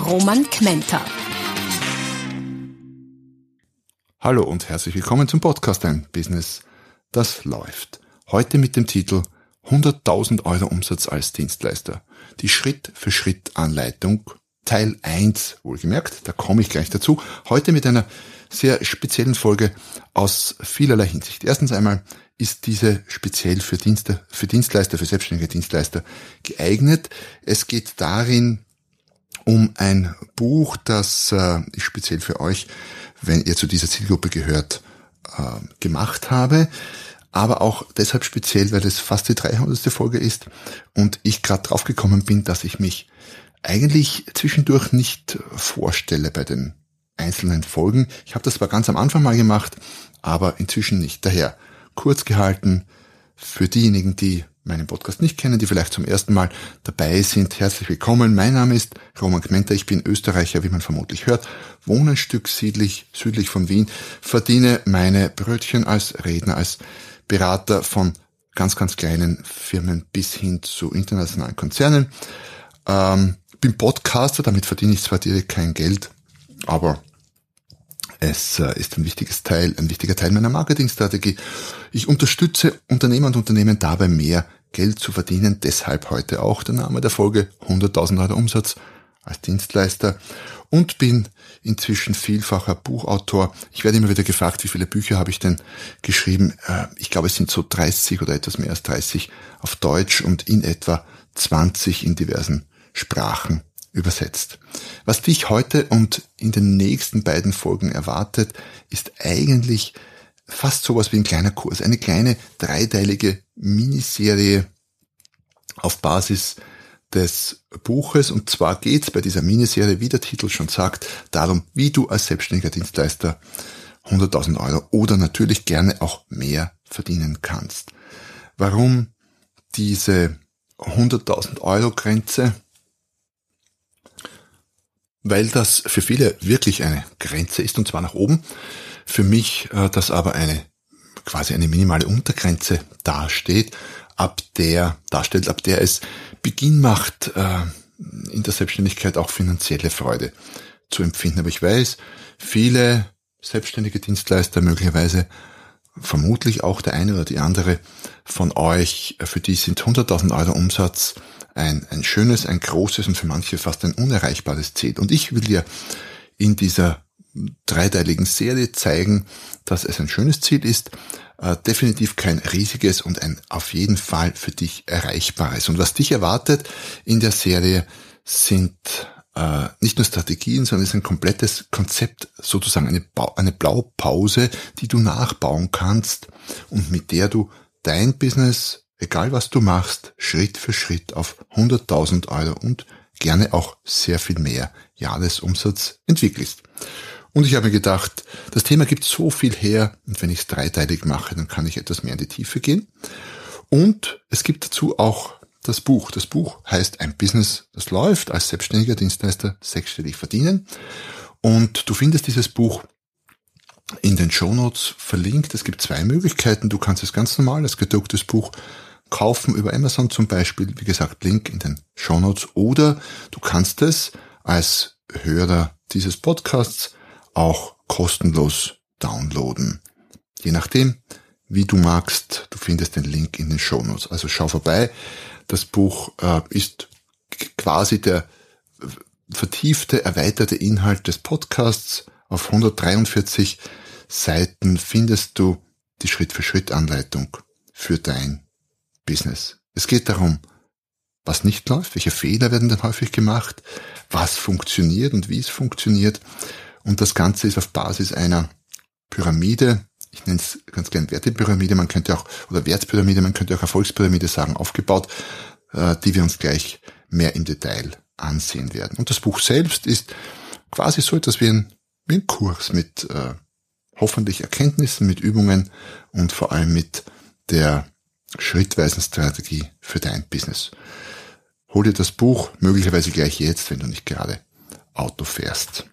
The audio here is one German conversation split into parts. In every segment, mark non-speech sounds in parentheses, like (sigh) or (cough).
Roman Kmenter. Hallo und herzlich willkommen zum Podcast Ein Business, das läuft. Heute mit dem Titel 100.000 Euro Umsatz als Dienstleister. Die Schritt-für-Schritt-Anleitung, Teil 1, wohlgemerkt, da komme ich gleich dazu. Heute mit einer sehr speziellen Folge aus vielerlei Hinsicht. Erstens einmal ist diese speziell für, Dienste, für Dienstleister, für selbstständige Dienstleister geeignet. Es geht darin um ein Buch, das äh, ich speziell für euch wenn ihr zu dieser Zielgruppe gehört, äh, gemacht habe. Aber auch deshalb speziell, weil es fast die 300. Folge ist und ich gerade draufgekommen bin, dass ich mich eigentlich zwischendurch nicht vorstelle bei den einzelnen Folgen. Ich habe das zwar ganz am Anfang mal gemacht, aber inzwischen nicht. Daher kurz gehalten für diejenigen, die meinen Podcast nicht kennen, die vielleicht zum ersten Mal dabei sind, herzlich willkommen. Mein Name ist Roman Kmenter, ich bin Österreicher, wie man vermutlich hört, wohne ein Stück südlich, südlich von Wien, verdiene meine Brötchen als Redner, als Berater von ganz, ganz kleinen Firmen bis hin zu internationalen Konzernen. Ähm, bin Podcaster, damit verdiene ich zwar direkt kein Geld, aber es ist ein wichtiges Teil, ein wichtiger Teil meiner Marketingstrategie. Ich unterstütze Unternehmer und Unternehmen dabei, mehr Geld zu verdienen. Deshalb heute auch der Name der Folge 100.000 Euro Umsatz als Dienstleister und bin inzwischen vielfacher Buchautor. Ich werde immer wieder gefragt, wie viele Bücher habe ich denn geschrieben? Äh, ich glaube, es sind so 30 oder etwas mehr als 30 auf Deutsch und in etwa 20 in diversen Sprachen übersetzt. Was dich heute und in den nächsten beiden Folgen erwartet, ist eigentlich fast sowas wie ein kleiner Kurs, eine kleine dreiteilige Miniserie auf Basis des Buches. Und zwar geht's bei dieser Miniserie, wie der Titel schon sagt, darum, wie du als selbstständiger Dienstleister 100.000 Euro oder natürlich gerne auch mehr verdienen kannst. Warum diese 100.000 Euro Grenze? Weil das für viele wirklich eine Grenze ist und zwar nach oben. Für mich äh, das aber eine quasi eine minimale Untergrenze dasteht, ab der darstellt, ab der es Beginn macht, äh, in der Selbstständigkeit auch finanzielle Freude zu empfinden. Aber ich weiß, viele selbstständige Dienstleister möglicherweise vermutlich auch der eine oder die andere von euch, äh, für die sind 100.000 Euro Umsatz ein, ein schönes, ein großes und für manche fast ein unerreichbares Ziel. Und ich will dir in dieser dreiteiligen Serie zeigen, dass es ein schönes Ziel ist, äh, definitiv kein riesiges und ein auf jeden Fall für dich erreichbares. Und was dich erwartet in der Serie sind äh, nicht nur Strategien, sondern es ist ein komplettes Konzept, sozusagen eine, ba eine Blaupause, die du nachbauen kannst und mit der du dein Business egal was du machst, Schritt für Schritt auf 100.000 Euro und gerne auch sehr viel mehr Jahresumsatz entwickelst. Und ich habe mir gedacht, das Thema gibt so viel her und wenn ich es dreiteilig mache, dann kann ich etwas mehr in die Tiefe gehen. Und es gibt dazu auch das Buch. Das Buch heißt Ein Business, das läuft als selbstständiger Dienstleister sechsstellig verdienen. Und du findest dieses Buch in den Shownotes verlinkt. Es gibt zwei Möglichkeiten. Du kannst es ganz normal als gedrucktes Buch kaufen über Amazon zum Beispiel, wie gesagt, Link in den Show Notes, oder du kannst es als Hörer dieses Podcasts auch kostenlos downloaden. Je nachdem, wie du magst, du findest den Link in den Show Notes. Also schau vorbei. Das Buch äh, ist quasi der vertiefte, erweiterte Inhalt des Podcasts. Auf 143 Seiten findest du die Schritt-für-Schritt-Anleitung für dein Business. Es geht darum, was nicht läuft, welche Fehler werden dann häufig gemacht, was funktioniert und wie es funktioniert. Und das Ganze ist auf Basis einer Pyramide, ich nenne es ganz gern Wertepyramide, man könnte auch, oder Wertpyramide, man könnte auch Erfolgspyramide sagen, aufgebaut, äh, die wir uns gleich mehr im Detail ansehen werden. Und das Buch selbst ist quasi so etwas wie ein, wie ein Kurs mit äh, hoffentlich Erkenntnissen, mit Übungen und vor allem mit der schrittweisen Strategie für dein Business. Hol dir das Buch möglicherweise gleich jetzt, wenn du nicht gerade Auto fährst.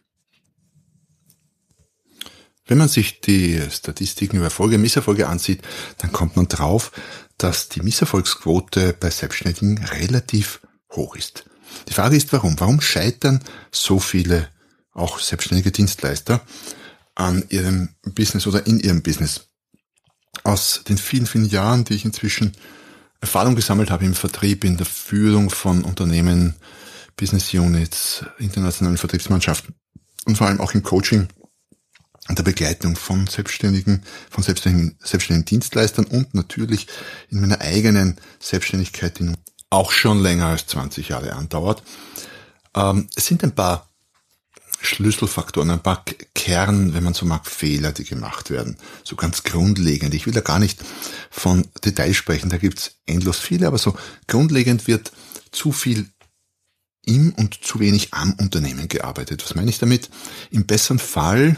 Wenn man sich die Statistiken über Erfolge und Misserfolge ansieht, dann kommt man drauf, dass die Misserfolgsquote bei Selbstständigen relativ hoch ist. Die Frage ist, warum? Warum scheitern so viele auch selbstständige Dienstleister an ihrem Business oder in ihrem Business? Aus den vielen, vielen Jahren, die ich inzwischen Erfahrung gesammelt habe im Vertrieb, in der Führung von Unternehmen, Business Units, internationalen Vertriebsmannschaften und vor allem auch im Coaching, der Begleitung von Selbstständigen, von selbstständigen, selbstständigen Dienstleistern und natürlich in meiner eigenen Selbstständigkeit, die auch schon länger als 20 Jahre andauert. Ähm, es sind ein paar Schlüsselfaktoren, ein paar Kern, wenn man so mag, Fehler, die gemacht werden. So ganz grundlegend. Ich will da gar nicht von Details sprechen, da gibt's endlos viele, aber so grundlegend wird zu viel im und zu wenig am Unternehmen gearbeitet. Was meine ich damit? Im besseren Fall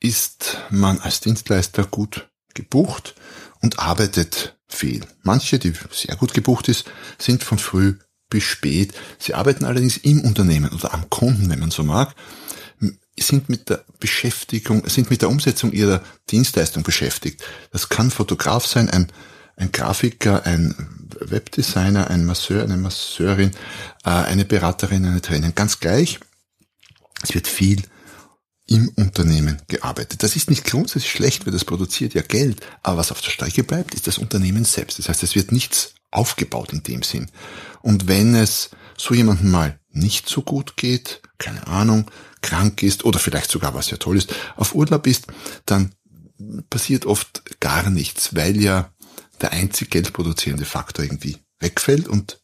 ist man als Dienstleister gut gebucht und arbeitet viel. Manche, die sehr gut gebucht ist, sind von früh bis spät. Sie arbeiten allerdings im Unternehmen oder am Kunden, wenn man so mag, sind mit der Beschäftigung, sind mit der Umsetzung ihrer Dienstleistung beschäftigt. Das kann Fotograf sein, ein, ein Grafiker, ein Webdesigner, ein Masseur, eine Masseurin, äh, eine Beraterin, eine Trainerin, ganz gleich. Es wird viel im Unternehmen gearbeitet. Das ist nicht grundsätzlich schlecht, weil das produziert ja Geld, aber was auf der Strecke bleibt, ist das Unternehmen selbst. Das heißt, es wird nichts aufgebaut in dem Sinn. Und wenn es so jemandem mal nicht so gut geht, keine Ahnung, krank ist oder vielleicht sogar, was ja toll ist, auf Urlaub ist, dann passiert oft gar nichts, weil ja der einzig geldproduzierende Faktor irgendwie wegfällt und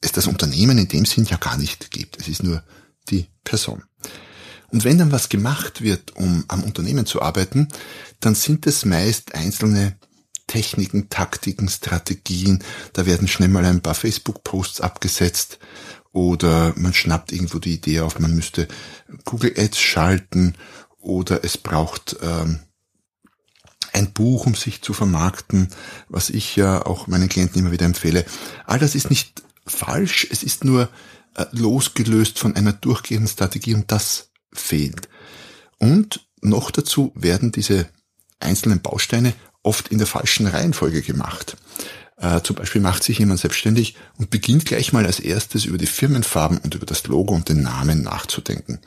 es das Unternehmen in dem Sinn ja gar nicht gibt. Es ist nur die Person. Und wenn dann was gemacht wird, um am Unternehmen zu arbeiten, dann sind es meist einzelne Techniken, Taktiken, Strategien. Da werden schnell mal ein paar Facebook-Posts abgesetzt oder man schnappt irgendwo die Idee auf, man müsste Google Ads schalten oder es braucht ähm, ein Buch, um sich zu vermarkten, was ich ja auch meinen Klienten immer wieder empfehle. All das ist nicht falsch, es ist nur äh, losgelöst von einer durchgehenden Strategie und das fehlt. Und noch dazu werden diese einzelnen Bausteine oft in der falschen Reihenfolge gemacht. Äh, zum Beispiel macht sich jemand selbstständig und beginnt gleich mal als erstes über die Firmenfarben und über das Logo und den Namen nachzudenken.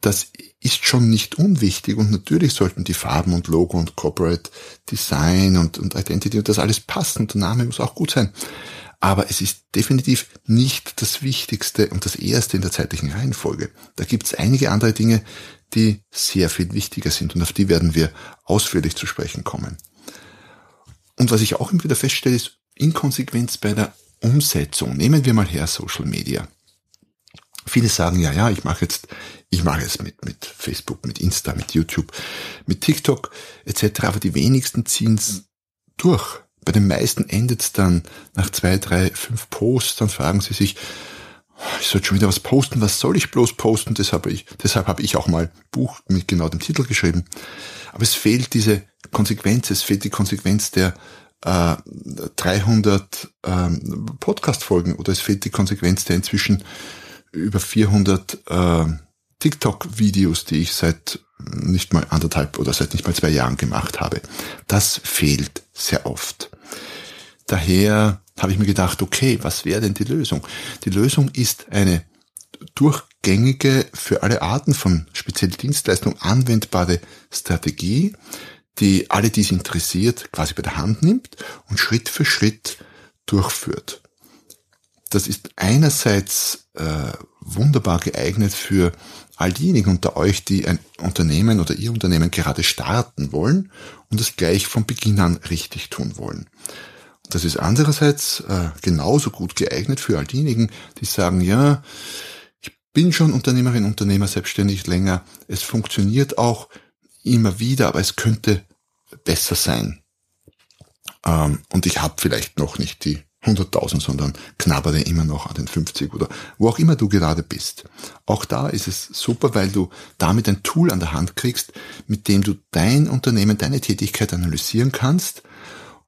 Das ist schon nicht unwichtig und natürlich sollten die Farben und Logo und Corporate Design und, und Identity und das alles passen und der Name muss auch gut sein. Aber es ist definitiv nicht das Wichtigste und das Erste in der zeitlichen Reihenfolge. Da gibt es einige andere Dinge, die sehr viel wichtiger sind und auf die werden wir ausführlich zu sprechen kommen. Und was ich auch immer wieder feststelle, ist Inkonsequenz bei der Umsetzung. Nehmen wir mal her Social Media. Viele sagen, ja, ja, ich mache jetzt, ich mache es mit, mit Facebook, mit Insta, mit YouTube, mit TikTok etc. Aber die wenigsten ziehen es durch. Bei den meisten endet es dann nach zwei, drei, fünf Posts, dann fragen sie sich, ich sollte schon wieder was posten, was soll ich bloß posten? Deshalb, ich, deshalb habe ich auch mal Buch mit genau dem Titel geschrieben. Aber es fehlt diese Konsequenz, es fehlt die Konsequenz der äh, 300 ähm, Podcast-Folgen oder es fehlt die Konsequenz der inzwischen über 400 äh, TikTok-Videos, die ich seit nicht mal anderthalb oder seit nicht mal zwei Jahren gemacht habe. Das fehlt sehr oft. Daher habe ich mir gedacht, okay, was wäre denn die Lösung? Die Lösung ist eine durchgängige, für alle Arten von speziellen Dienstleistungen anwendbare Strategie, die alle, die es interessiert, quasi bei der Hand nimmt und Schritt für Schritt durchführt. Das ist einerseits äh, wunderbar geeignet für all diejenigen unter euch, die ein Unternehmen oder ihr Unternehmen gerade starten wollen und es gleich von Beginn an richtig tun wollen. Das ist andererseits äh, genauso gut geeignet für all diejenigen, die sagen, ja, ich bin schon Unternehmerin, Unternehmer selbstständig länger, es funktioniert auch immer wieder, aber es könnte besser sein. Ähm, und ich habe vielleicht noch nicht die 100.000, sondern knabbere immer noch an den 50 oder wo auch immer du gerade bist. Auch da ist es super, weil du damit ein Tool an der Hand kriegst, mit dem du dein Unternehmen, deine Tätigkeit analysieren kannst,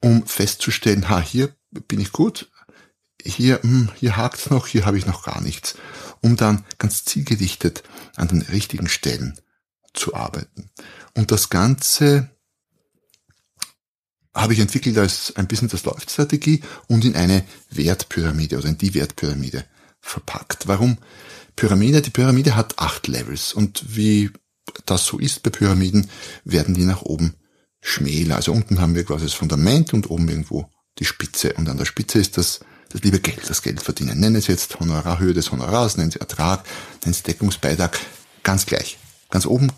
um festzustellen, ha, hier bin ich gut, hier, hm, hier hakt's noch, hier habe ich noch gar nichts, um dann ganz zielgerichtet an den richtigen Stellen zu arbeiten. Und das Ganze habe ich entwickelt als ein Business, das läuft Strategie und in eine Wertpyramide oder in die Wertpyramide verpackt. Warum Pyramide? Die Pyramide hat acht Levels und wie das so ist bei Pyramiden, werden die nach oben schmäler. Also unten haben wir quasi das Fundament und oben irgendwo die Spitze und an der Spitze ist das das liebe Geld, das Geld verdienen. Nennen es jetzt Honorarhöhe des Honorars, nennen Sie Ertrag, nennen Sie Deckungsbeitrag, ganz gleich. Ganz oben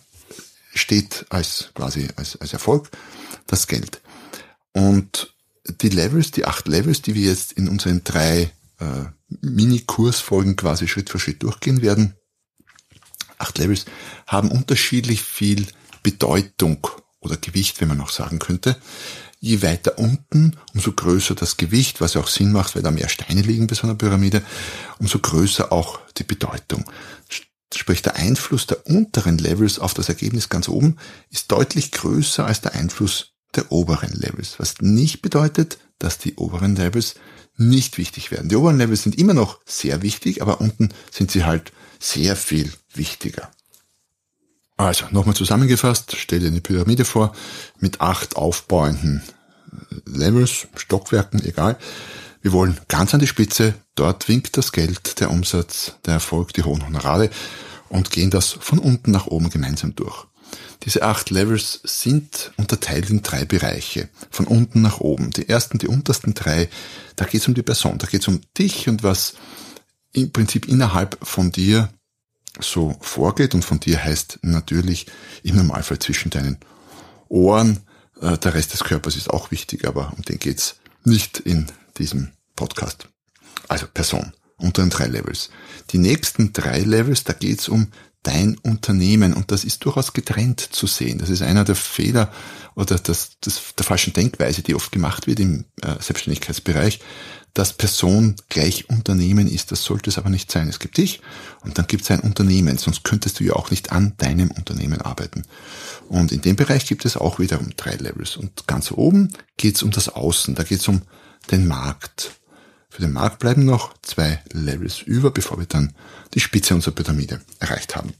steht als quasi als, als Erfolg das Geld. Und die Levels, die acht Levels, die wir jetzt in unseren drei äh, Mini-Kursfolgen quasi Schritt für Schritt durchgehen werden, acht Levels, haben unterschiedlich viel Bedeutung oder Gewicht, wenn man noch sagen könnte. Je weiter unten, umso größer das Gewicht, was ja auch Sinn macht, weil da mehr Steine liegen bei so einer Pyramide, umso größer auch die Bedeutung. Sprich, der Einfluss der unteren Levels auf das Ergebnis ganz oben ist deutlich größer als der Einfluss der oberen Levels, was nicht bedeutet, dass die oberen Levels nicht wichtig werden. Die oberen Levels sind immer noch sehr wichtig, aber unten sind sie halt sehr viel wichtiger. Also, nochmal zusammengefasst, stell dir eine Pyramide vor mit acht aufbauenden Levels, Stockwerken, egal. Wir wollen ganz an die Spitze, dort winkt das Geld, der Umsatz, der Erfolg, die hohen Honorare und gehen das von unten nach oben gemeinsam durch. Diese acht Levels sind unterteilt in drei Bereiche, von unten nach oben. Die ersten, die untersten drei, da geht es um die Person, da geht es um dich und was im Prinzip innerhalb von dir so vorgeht. Und von dir heißt natürlich im Normalfall zwischen deinen Ohren. Äh, der Rest des Körpers ist auch wichtig, aber um den geht's nicht in diesem Podcast. Also Person unter den drei Levels. Die nächsten drei Levels, da geht's um dein Unternehmen und das ist durchaus getrennt zu sehen. Das ist einer der Fehler oder das, das, der falschen Denkweise, die oft gemacht wird im äh, Selbstständigkeitsbereich, dass Person gleich Unternehmen ist. Das sollte es aber nicht sein. Es gibt dich und dann gibt es ein Unternehmen, sonst könntest du ja auch nicht an deinem Unternehmen arbeiten. Und in dem Bereich gibt es auch wiederum drei Levels. Und ganz oben geht es um das Außen, da geht es um den Markt. Für den Markt bleiben noch zwei Levels über, bevor wir dann die Spitze unserer Pyramide erreicht haben.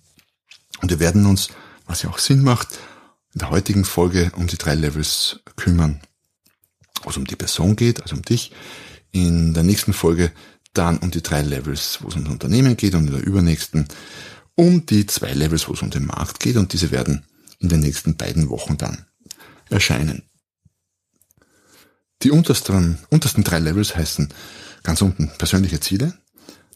Und wir werden uns, was ja auch Sinn macht, in der heutigen Folge um die drei Levels kümmern, wo es um die Person geht, also um dich, in der nächsten Folge dann um die drei Levels, wo es um das Unternehmen geht und in der übernächsten um die zwei Levels, wo es um den Markt geht und diese werden in den nächsten beiden Wochen dann erscheinen. Die untersten, untersten drei Levels heißen ganz unten persönliche Ziele,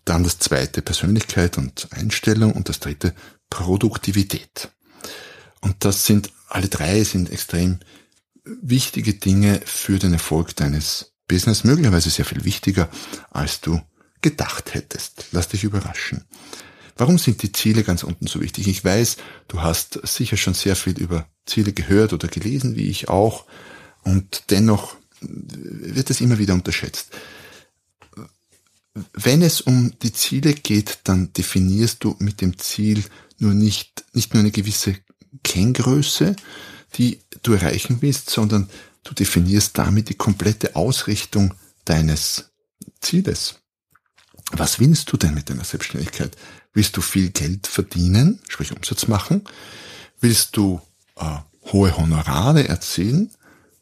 dann das zweite Persönlichkeit und Einstellung und das dritte Produktivität. Und das sind, alle drei sind extrem wichtige Dinge für den Erfolg deines Business möglicherweise sehr viel wichtiger, als du gedacht hättest. Lass dich überraschen. Warum sind die Ziele ganz unten so wichtig? Ich weiß, du hast sicher schon sehr viel über Ziele gehört oder gelesen, wie ich auch, und dennoch wird es immer wieder unterschätzt. Wenn es um die Ziele geht, dann definierst du mit dem Ziel nur nicht, nicht nur eine gewisse Kenngröße, die du erreichen willst, sondern Du definierst damit die komplette Ausrichtung deines Zieles. Was willst du denn mit deiner Selbstständigkeit? Willst du viel Geld verdienen, sprich Umsatz machen? Willst du äh, hohe Honorare erzielen?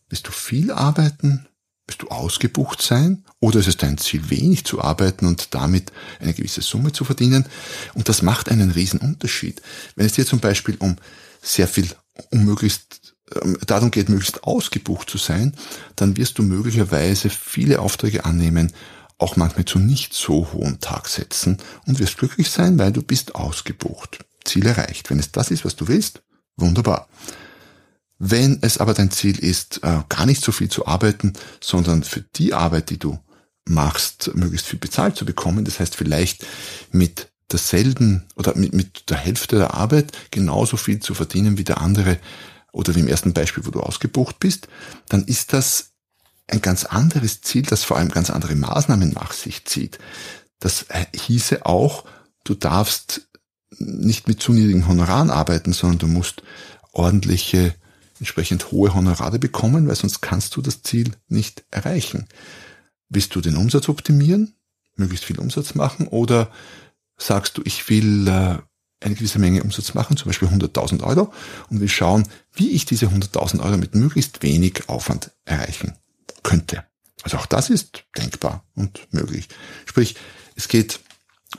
Willst du viel arbeiten? Willst du ausgebucht sein? Oder ist es dein Ziel, wenig zu arbeiten und damit eine gewisse Summe zu verdienen? Und das macht einen riesen Unterschied. Wenn es dir zum Beispiel um sehr viel, um möglichst ähm, darum geht, möglichst ausgebucht zu sein, dann wirst du möglicherweise viele Aufträge annehmen, auch manchmal zu nicht so hohen Tagsätzen und wirst glücklich sein, weil du bist ausgebucht. Ziel erreicht. Wenn es das ist, was du willst, wunderbar. Wenn es aber dein Ziel ist, äh, gar nicht so viel zu arbeiten, sondern für die Arbeit, die du machst, möglichst viel bezahlt zu bekommen, das heißt vielleicht mit derselben oder mit, mit der Hälfte der Arbeit genauso viel zu verdienen wie der andere, oder wie im ersten Beispiel, wo du ausgebucht bist, dann ist das ein ganz anderes Ziel, das vor allem ganz andere Maßnahmen nach sich zieht. Das äh, hieße auch, du darfst nicht mit zu niedrigen Honoraren arbeiten, sondern du musst ordentliche, entsprechend hohe Honorare bekommen, weil sonst kannst du das Ziel nicht erreichen. Willst du den Umsatz optimieren, möglichst viel Umsatz machen oder sagst du, ich will äh, eine gewisse Menge Umsatz machen, zum Beispiel 100.000 Euro und will schauen, wie ich diese 100.000 Euro mit möglichst wenig Aufwand erreichen könnte. Also auch das ist denkbar und möglich. Sprich, es geht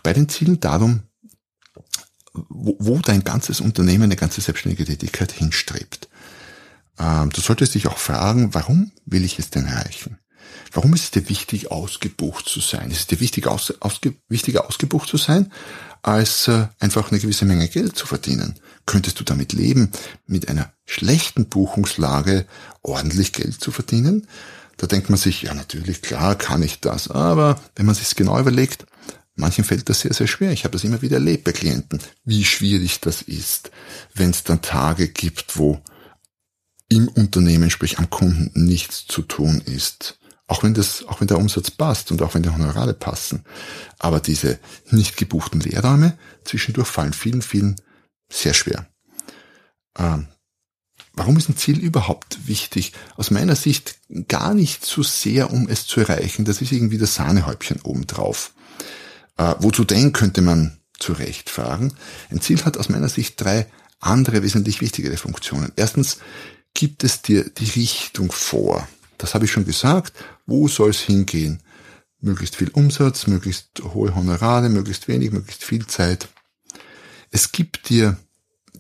bei den Zielen darum, wo, wo dein ganzes Unternehmen, eine ganze selbstständige Tätigkeit hinstrebt. Ähm, du solltest dich auch fragen, warum will ich es denn erreichen? Warum ist es dir wichtig, ausgebucht zu sein? Ist es dir wichtig, aus, ausge, wichtiger, ausgebucht zu sein, als äh, einfach eine gewisse Menge Geld zu verdienen? Könntest du damit leben, mit einer schlechten Buchungslage ordentlich Geld zu verdienen? Da denkt man sich, ja natürlich, klar kann ich das. Aber wenn man sich genau überlegt, manchen fällt das sehr, sehr schwer. Ich habe das immer wieder erlebt bei Klienten, wie schwierig das ist, wenn es dann Tage gibt, wo im Unternehmen, sprich am Kunden, nichts zu tun ist. Auch wenn das, auch wenn der Umsatz passt und auch wenn die Honorare passen. Aber diese nicht gebuchten Lehrräume zwischendurch fallen vielen, vielen sehr schwer. Ähm, warum ist ein Ziel überhaupt wichtig? Aus meiner Sicht gar nicht so sehr, um es zu erreichen. Das ist irgendwie das Sahnehäubchen obendrauf. Äh, wozu denn, könnte man zu fragen. Ein Ziel hat aus meiner Sicht drei andere wesentlich wichtigere Funktionen. Erstens gibt es dir die Richtung vor. Das habe ich schon gesagt. Wo soll es hingehen? Möglichst viel Umsatz, möglichst hohe Honorare, möglichst wenig, möglichst viel Zeit. Es gibt dir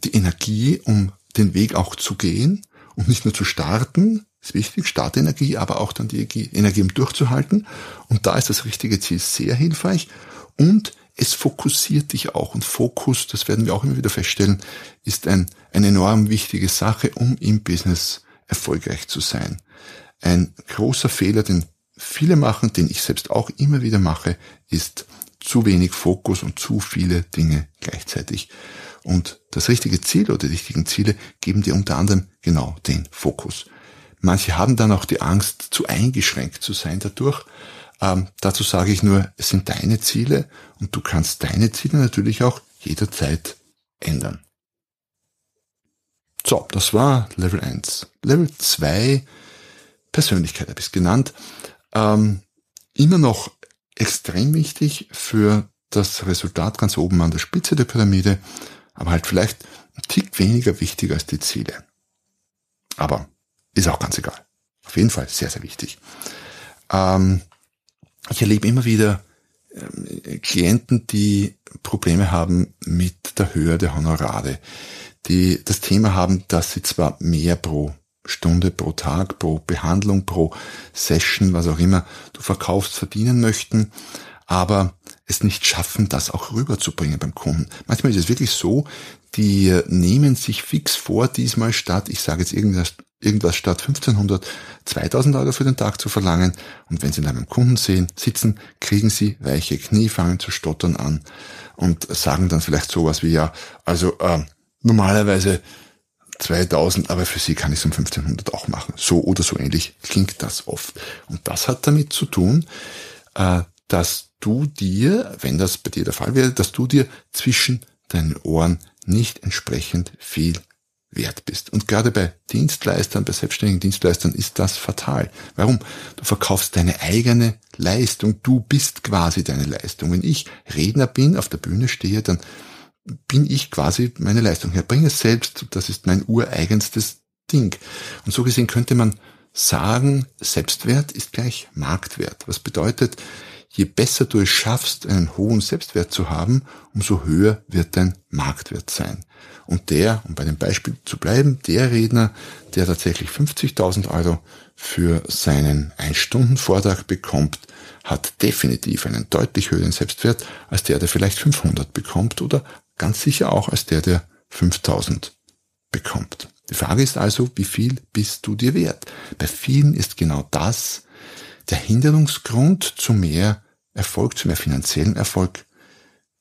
die Energie, um den Weg auch zu gehen und nicht nur zu starten, ist wichtig, Startenergie, aber auch dann die Energie, um durchzuhalten. Und da ist das richtige Ziel sehr hilfreich und es fokussiert dich auch. Und Fokus, das werden wir auch immer wieder feststellen, ist ein, eine enorm wichtige Sache, um im Business erfolgreich zu sein. Ein großer Fehler, den viele machen, den ich selbst auch immer wieder mache, ist zu wenig Fokus und zu viele Dinge gleichzeitig. Und das richtige Ziel oder die richtigen Ziele geben dir unter anderem genau den Fokus. Manche haben dann auch die Angst, zu eingeschränkt zu sein dadurch. Ähm, dazu sage ich nur, es sind deine Ziele und du kannst deine Ziele natürlich auch jederzeit ändern. So, das war Level 1. Level 2 Persönlichkeit habe ich es genannt. Ähm, immer noch extrem wichtig für das Resultat ganz oben an der Spitze der Pyramide, aber halt vielleicht ein Tick weniger wichtig als die Ziele. Aber ist auch ganz egal. Auf jeden Fall sehr, sehr wichtig. Ähm, ich erlebe immer wieder ähm, Klienten, die Probleme haben mit der Höhe der Honorare, die das Thema haben, dass sie zwar mehr pro Stunde pro Tag, pro Behandlung, pro Session, was auch immer du verkaufst, verdienen möchten, aber es nicht schaffen, das auch rüberzubringen beim Kunden. Manchmal ist es wirklich so, die nehmen sich fix vor, diesmal statt, ich sage jetzt irgendwas, irgendwas statt 1500, 2000 Euro für den Tag zu verlangen. Und wenn sie dann beim Kunden sehen, sitzen, kriegen sie weiche Knie, fangen zu stottern an und sagen dann vielleicht sowas wie, ja, also äh, normalerweise 2000, aber für sie kann ich es um 1500 auch machen. So oder so ähnlich klingt das oft. Und das hat damit zu tun, äh, dass du dir, wenn das bei dir der Fall wäre, dass du dir zwischen deinen Ohren nicht entsprechend viel wert bist. Und gerade bei Dienstleistern, bei selbstständigen Dienstleistern ist das fatal. Warum? Du verkaufst deine eigene Leistung. Du bist quasi deine Leistung. Wenn ich Redner bin, auf der Bühne stehe, dann bin ich quasi meine Leistung herbringe selbst. Das ist mein ureigenstes Ding. Und so gesehen könnte man sagen, Selbstwert ist gleich Marktwert. Was bedeutet, je besser du es schaffst, einen hohen Selbstwert zu haben, umso höher wird dein Marktwert sein. Und der, um bei dem Beispiel zu bleiben, der Redner, der tatsächlich 50.000 Euro für seinen Ein-Stunden-Vortrag bekommt, hat definitiv einen deutlich höheren Selbstwert als der, der vielleicht 500 bekommt oder ganz sicher auch als der, der 5000 bekommt. Die Frage ist also, wie viel bist du dir wert? Bei vielen ist genau das der Hinderungsgrund zu mehr Erfolg, zu mehr finanziellen Erfolg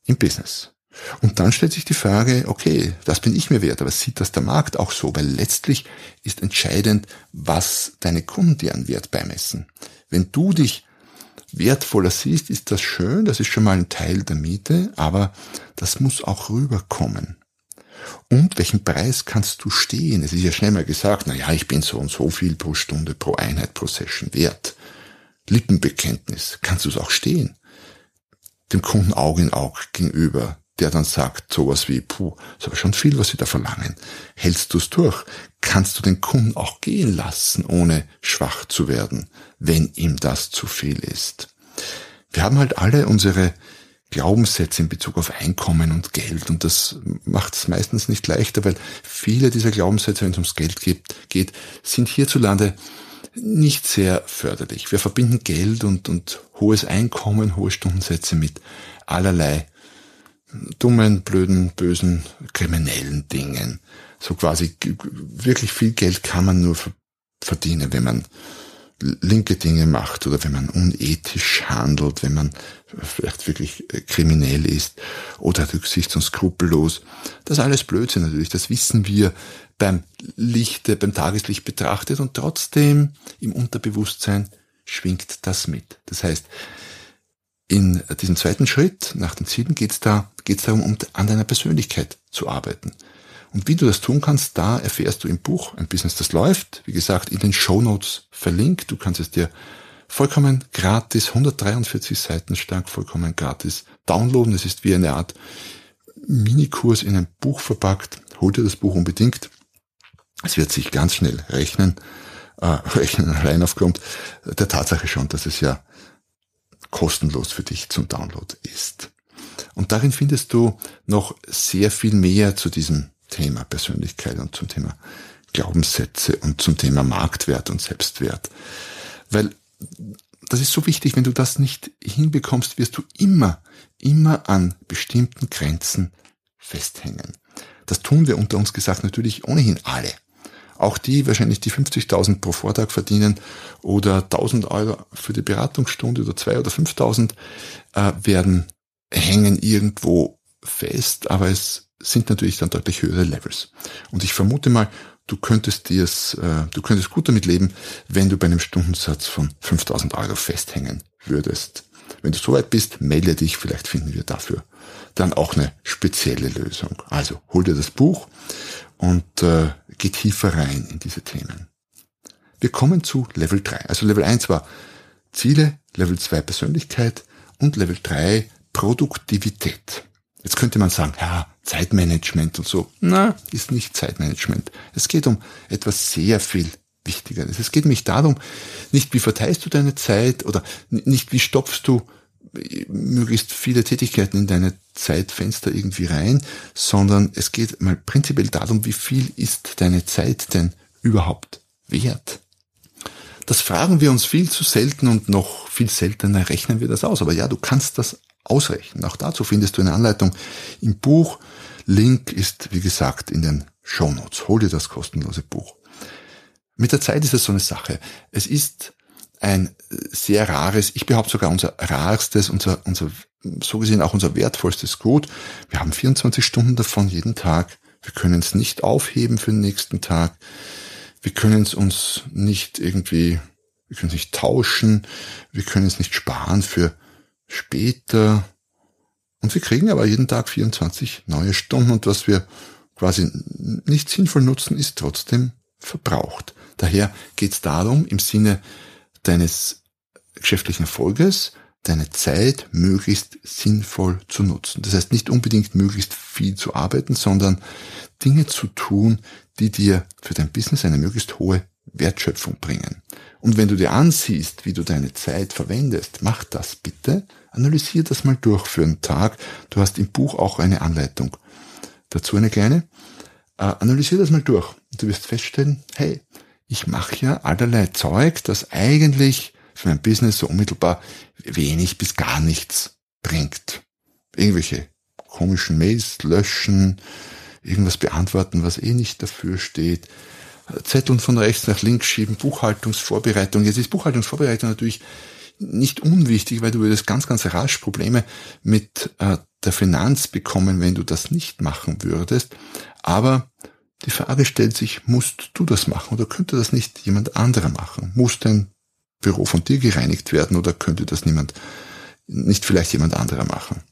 im Business. Und dann stellt sich die Frage, okay, das bin ich mir wert, aber sieht das der Markt auch so? Weil letztlich ist entscheidend, was deine Kunden dir an Wert beimessen. Wenn du dich wertvoller siehst, ist das schön, das ist schon mal ein Teil der Miete, aber das muss auch rüberkommen. Und welchen Preis kannst du stehen? Es ist ja schnell mal gesagt, na ja, ich bin so und so viel pro Stunde, pro Einheit, pro Session wert. Lippenbekenntnis, kannst du es auch stehen? Dem Kunden Auge in Auge gegenüber, der dann sagt sowas wie, puh, ist aber schon viel, was sie da verlangen. Hältst du es durch? Kannst du den Kunden auch gehen lassen, ohne schwach zu werden, wenn ihm das zu viel ist? Wir haben halt alle unsere Glaubenssätze in Bezug auf Einkommen und Geld und das macht es meistens nicht leichter, weil viele dieser Glaubenssätze, wenn es ums Geld geht, geht sind hierzulande nicht sehr förderlich. Wir verbinden Geld und, und hohes Einkommen, hohe Stundensätze mit allerlei dummen, blöden, bösen, kriminellen Dingen. So quasi wirklich viel Geld kann man nur verdienen, wenn man linke Dinge macht oder wenn man unethisch handelt, wenn man vielleicht wirklich äh, kriminell ist oder rücksichts- und skrupellos. Das alles Blödsinn natürlich, das wissen wir beim Lichte, beim Tageslicht betrachtet und trotzdem im Unterbewusstsein schwingt das mit. Das heißt, in diesem zweiten Schritt nach den Zielen geht es da, geht's darum, um an deiner Persönlichkeit zu arbeiten. Und wie du das tun kannst, da erfährst du im Buch Ein Business, das läuft. Wie gesagt, in den Show Notes verlinkt. Du kannst es dir vollkommen gratis, 143 Seiten stark, vollkommen gratis downloaden. Es ist wie eine Art Minikurs in ein Buch verpackt. Hol dir das Buch unbedingt. Es wird sich ganz schnell rechnen, äh, (laughs) rechnen allein aufgrund der Tatsache schon, dass es ja kostenlos für dich zum Download ist. Und darin findest du noch sehr viel mehr zu diesem Thema Persönlichkeit und zum Thema Glaubenssätze und zum Thema Marktwert und Selbstwert. Weil das ist so wichtig, wenn du das nicht hinbekommst, wirst du immer, immer an bestimmten Grenzen festhängen. Das tun wir unter uns gesagt natürlich ohnehin alle. Auch die wahrscheinlich die 50.000 pro Vortag verdienen oder 1.000 Euro für die Beratungsstunde oder 2.000 oder 5.000 äh, werden hängen irgendwo fest, aber es sind natürlich dann deutlich höhere Levels. Und ich vermute mal, du könntest dir äh, du könntest gut damit leben, wenn du bei einem Stundensatz von 5000 Euro festhängen würdest. Wenn du soweit bist, melde dich, vielleicht finden wir dafür dann auch eine spezielle Lösung. Also hol dir das Buch und äh, geh tiefer rein in diese Themen. Wir kommen zu Level 3. Also Level 1 war Ziele, Level 2 Persönlichkeit und Level 3 Produktivität. Jetzt könnte man sagen, ja, Zeitmanagement und so. Na, ist nicht Zeitmanagement. Es geht um etwas sehr viel Wichtigeres. Es geht nämlich darum, nicht wie verteilst du deine Zeit oder nicht wie stopfst du möglichst viele Tätigkeiten in deine Zeitfenster irgendwie rein, sondern es geht mal prinzipiell darum, wie viel ist deine Zeit denn überhaupt wert? Das fragen wir uns viel zu selten und noch viel seltener rechnen wir das aus. Aber ja, du kannst das ausrechnen. Auch dazu findest du eine Anleitung im Buch. Link ist, wie gesagt, in den Show Notes. Hol dir das kostenlose Buch. Mit der Zeit ist es so eine Sache. Es ist ein sehr rares, ich behaupte sogar unser rarstes, unser, unser, so gesehen auch unser wertvollstes Gut. Wir haben 24 Stunden davon jeden Tag. Wir können es nicht aufheben für den nächsten Tag. Wir können es uns nicht irgendwie, wir können es nicht tauschen. Wir können es nicht sparen für später. Und wir kriegen aber jeden Tag 24 neue Stunden und was wir quasi nicht sinnvoll nutzen, ist trotzdem verbraucht. Daher geht es darum, im Sinne deines geschäftlichen Erfolges, deine Zeit möglichst sinnvoll zu nutzen. Das heißt nicht unbedingt möglichst viel zu arbeiten, sondern Dinge zu tun, die dir für dein Business eine möglichst hohe Wertschöpfung bringen. Und wenn du dir ansiehst, wie du deine Zeit verwendest, mach das bitte. Analysier das mal durch für einen Tag. Du hast im Buch auch eine Anleitung. Dazu eine kleine. Äh, analysier das mal durch. Du wirst feststellen, hey, ich mache ja allerlei Zeug, das eigentlich für mein Business so unmittelbar wenig bis gar nichts bringt. Irgendwelche komischen Mails löschen, irgendwas beantworten, was eh nicht dafür steht, Zetteln von rechts nach links schieben, Buchhaltungsvorbereitung. Jetzt ist Buchhaltungsvorbereitung natürlich nicht unwichtig, weil du würdest ganz, ganz rasch Probleme mit äh, der Finanz bekommen, wenn du das nicht machen würdest. Aber die Frage stellt sich, musst du das machen oder könnte das nicht jemand anderer machen? Muss dein Büro von dir gereinigt werden oder könnte das niemand, nicht vielleicht jemand anderer machen?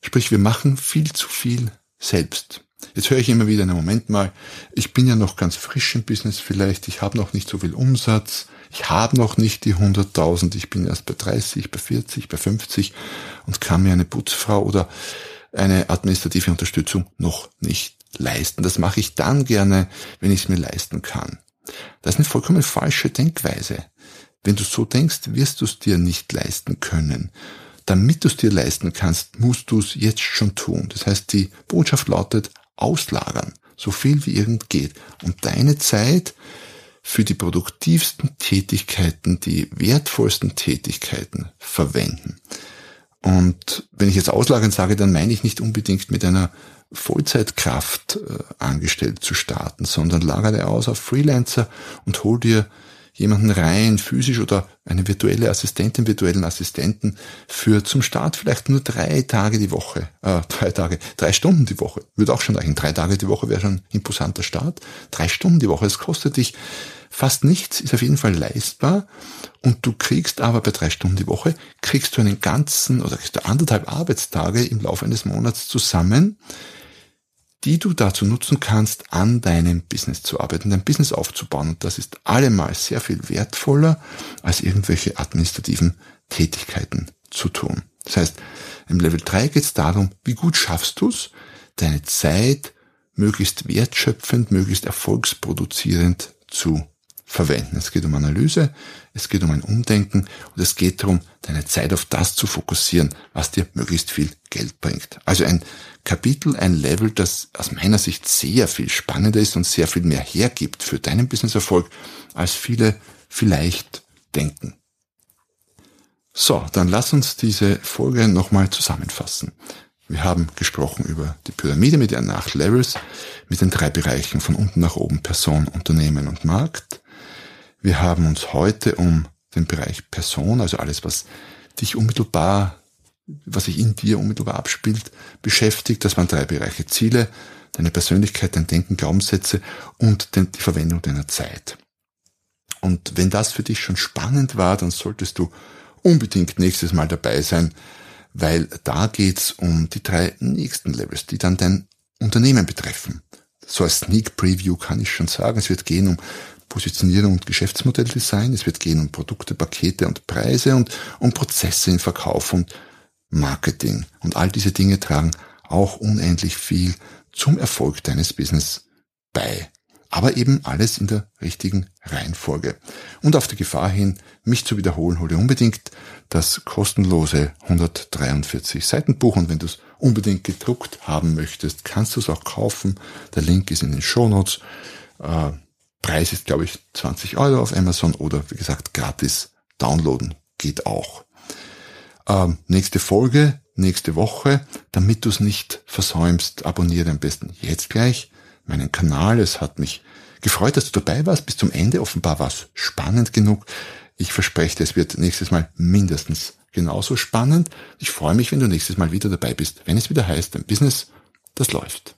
Sprich, wir machen viel zu viel selbst. Jetzt höre ich immer wieder, na Moment mal, ich bin ja noch ganz frisch im Business vielleicht, ich habe noch nicht so viel Umsatz, ich habe noch nicht die 100.000, ich bin erst bei 30, bei 40, bei 50 und kann mir eine Putzfrau oder eine administrative Unterstützung noch nicht leisten. Das mache ich dann gerne, wenn ich es mir leisten kann. Das ist eine vollkommen falsche Denkweise. Wenn du so denkst, wirst du es dir nicht leisten können. Damit du es dir leisten kannst, musst du es jetzt schon tun. Das heißt, die Botschaft lautet, auslagern, so viel wie irgend geht. Und deine Zeit für die produktivsten Tätigkeiten, die wertvollsten Tätigkeiten verwenden. Und wenn ich jetzt auslagern sage, dann meine ich nicht unbedingt mit einer Vollzeitkraft äh, angestellt zu starten, sondern lagere aus auf Freelancer und hol dir jemanden rein, physisch oder eine virtuelle Assistentin, virtuellen Assistenten für zum Start vielleicht nur drei Tage die Woche, äh, drei Tage, drei Stunden die Woche. Würde auch schon reichen. Drei Tage die Woche wäre schon ein imposanter Start. Drei Stunden die Woche. Es kostet dich fast nichts, ist auf jeden Fall leistbar. Und du kriegst aber bei drei Stunden die Woche, kriegst du einen ganzen oder kriegst du anderthalb Arbeitstage im Laufe eines Monats zusammen, die du dazu nutzen kannst, an deinem Business zu arbeiten, dein Business aufzubauen. Und das ist allemal sehr viel wertvoller, als irgendwelche administrativen Tätigkeiten zu tun. Das heißt, im Level 3 geht es darum, wie gut schaffst du es, deine Zeit möglichst wertschöpfend, möglichst erfolgsproduzierend zu verwenden. Es geht um Analyse, es geht um ein Umdenken und es geht darum, deine Zeit auf das zu fokussieren, was dir möglichst viel Geld bringt. Also ein Kapitel, ein Level, das aus meiner Sicht sehr viel spannender ist und sehr viel mehr hergibt für deinen Businesserfolg, als viele vielleicht denken. So, dann lass uns diese Folge nochmal zusammenfassen. Wir haben gesprochen über die Pyramide mit ihren acht Levels, mit den drei Bereichen von unten nach oben Person, Unternehmen und Markt. Wir haben uns heute um den Bereich Person, also alles, was dich unmittelbar was sich in dir unmittelbar abspielt, beschäftigt. Das waren drei Bereiche. Ziele, deine Persönlichkeit, dein Denken, Glaubenssätze und die Verwendung deiner Zeit. Und wenn das für dich schon spannend war, dann solltest du unbedingt nächstes Mal dabei sein, weil da geht's um die drei nächsten Levels, die dann dein Unternehmen betreffen. So als Sneak Preview kann ich schon sagen, es wird gehen um Positionierung und Geschäftsmodelldesign, es wird gehen um Produkte, Pakete und Preise und um Prozesse im Verkauf und Marketing. Und all diese Dinge tragen auch unendlich viel zum Erfolg deines Business bei. Aber eben alles in der richtigen Reihenfolge. Und auf die Gefahr hin, mich zu wiederholen, hole unbedingt das kostenlose 143 Seitenbuch. Und wenn du es unbedingt gedruckt haben möchtest, kannst du es auch kaufen. Der Link ist in den Shownotes. Äh, Preis ist, glaube ich, 20 Euro auf Amazon oder wie gesagt, gratis downloaden geht auch ähm, nächste Folge, nächste Woche, damit du es nicht versäumst, abonniere am besten jetzt gleich meinen Kanal. Es hat mich gefreut, dass du dabei warst bis zum Ende. Offenbar war es spannend genug. Ich verspreche dir, es wird nächstes Mal mindestens genauso spannend. Ich freue mich, wenn du nächstes Mal wieder dabei bist, wenn es wieder heißt, ein Business, das läuft.